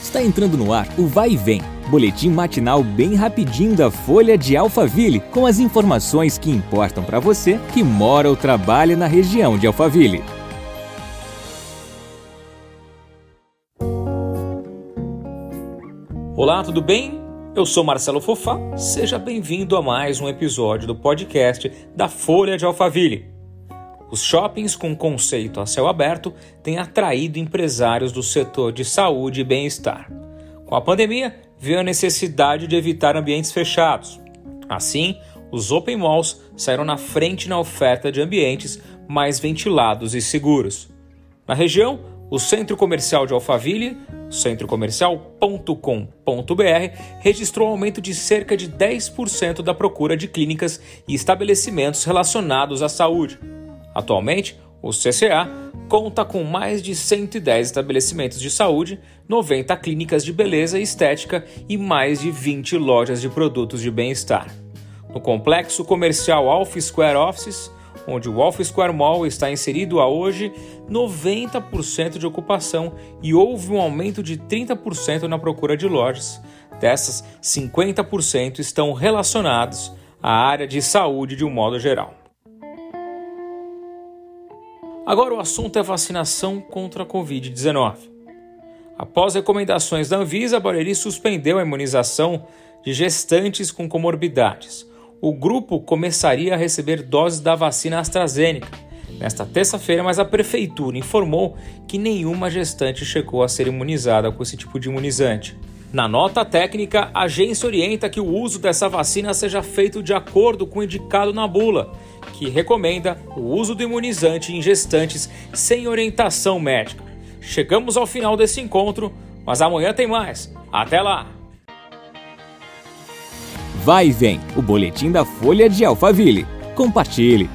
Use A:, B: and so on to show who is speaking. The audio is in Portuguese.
A: Está entrando no ar o Vai e Vem, boletim matinal bem rapidinho da Folha de Alphaville, com as informações que importam para você que mora ou trabalha na região de Alphaville.
B: Olá, tudo bem? Eu sou Marcelo Fofá. Seja bem-vindo a mais um episódio do podcast da Folha de Alphaville. Os shoppings com conceito a céu aberto têm atraído empresários do setor de saúde e bem-estar. Com a pandemia, veio a necessidade de evitar ambientes fechados. Assim, os open malls saíram na frente na oferta de ambientes mais ventilados e seguros. Na região, o Centro Comercial de Alphaville, centrocomercial.com.br, registrou um aumento de cerca de 10% da procura de clínicas e estabelecimentos relacionados à saúde. Atualmente, o CCA conta com mais de 110 estabelecimentos de saúde, 90 clínicas de beleza e estética e mais de 20 lojas de produtos de bem-estar. No complexo comercial Alpha Square Offices, onde o Alpha Square Mall está inserido há hoje 90% de ocupação e houve um aumento de 30% na procura de lojas. Dessas, 50% estão relacionados à área de saúde de um modo geral. Agora o assunto é vacinação contra a Covid-19. Após recomendações da Anvisa, a Barueri suspendeu a imunização de gestantes com comorbidades. O grupo começaria a receber doses da vacina AstraZeneca nesta terça-feira, mas a prefeitura informou que nenhuma gestante chegou a ser imunizada com esse tipo de imunizante. Na nota técnica, a agência orienta que o uso dessa vacina seja feito de acordo com o indicado na bula, que recomenda o uso do imunizante em gestantes sem orientação médica. Chegamos ao final desse encontro, mas amanhã tem mais. Até lá!
A: Vai e vem, o boletim da Folha de Alphaville. Compartilhe.